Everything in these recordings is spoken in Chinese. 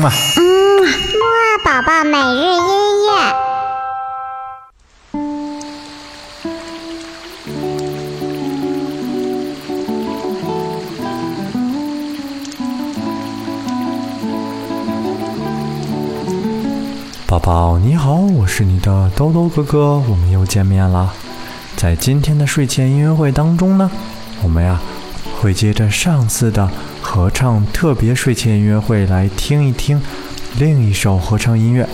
嗯啊，嗯，木二宝宝每日音乐。宝宝你好，我是你的兜兜哥哥，我们又见面了。在今天的睡前音乐会当中呢，我们呀会接着上次的合唱特别睡前音乐会来听一听另一首合唱音乐。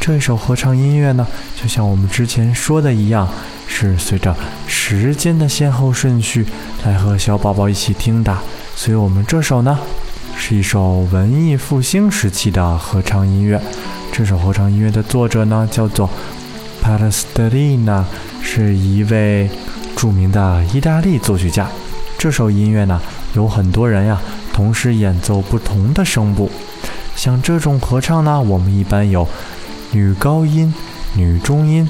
这首合唱音乐呢，就像我们之前说的一样，是随着时间的先后顺序来和小宝宝一起听的。所以我们这首呢，是一首文艺复兴时期的合唱音乐。这首合唱音乐的作者呢，叫做 p a l e s t i n a 是一位著名的意大利作曲家。这首音乐呢，有很多人呀同时演奏不同的声部。像这种合唱呢，我们一般有女高音、女中音、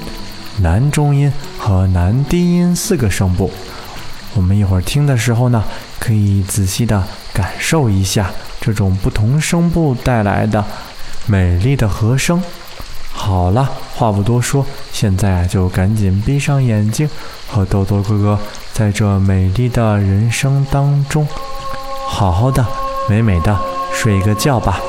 男中音和男低音四个声部。我们一会儿听的时候呢，可以仔细的感受一下这种不同声部带来的。美丽的和声。好了，话不多说，现在就赶紧闭上眼睛，和豆豆哥哥在这美丽的人生当中，好好的、美美的睡一个觉吧。